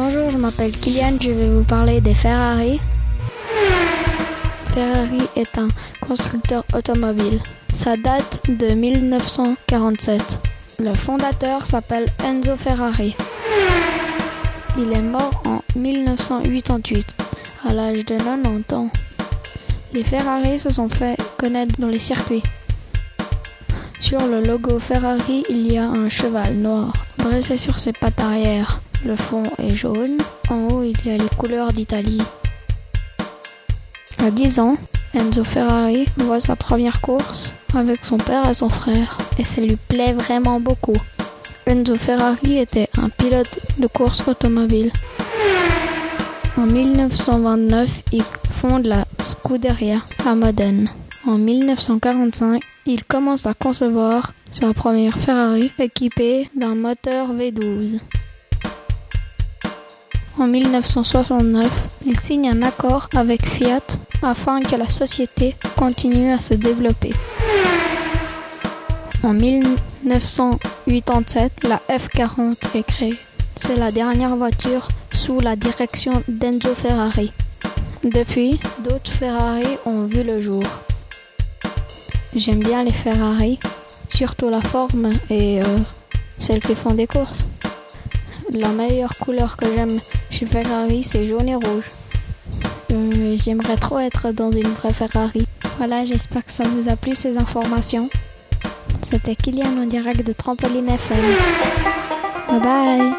Bonjour, je m'appelle Kylian, je vais vous parler des Ferrari. Ferrari est un constructeur automobile. Ça date de 1947. Le fondateur s'appelle Enzo Ferrari. Il est mort en 1988, à l'âge de 90 ans. Les Ferrari se sont fait connaître dans les circuits. Sur le logo Ferrari, il y a un cheval noir dressé sur ses pattes arrière. Le fond est jaune. En haut, il y a les couleurs d'Italie. À 10 ans, Enzo Ferrari voit sa première course avec son père et son frère et ça lui plaît vraiment beaucoup. Enzo Ferrari était un pilote de course automobile. En 1929, il fonde la Scuderia à Modène. En 1945, il commence à concevoir sa première Ferrari équipée d'un moteur V12. En 1969, il signe un accord avec Fiat afin que la société continue à se développer. En 1987, la F40 est créée. C'est la dernière voiture sous la direction d'Enzo Ferrari. Depuis, d'autres Ferrari ont vu le jour. J'aime bien les Ferrari, surtout la forme et euh, celles qui font des courses. La meilleure couleur que j'aime chez Ferrari, c'est jaune et rouge. Euh, J'aimerais trop être dans une vraie Ferrari. Voilà, j'espère que ça vous a plu ces informations. C'était Kylian en direct de Trampoline FM. Bye bye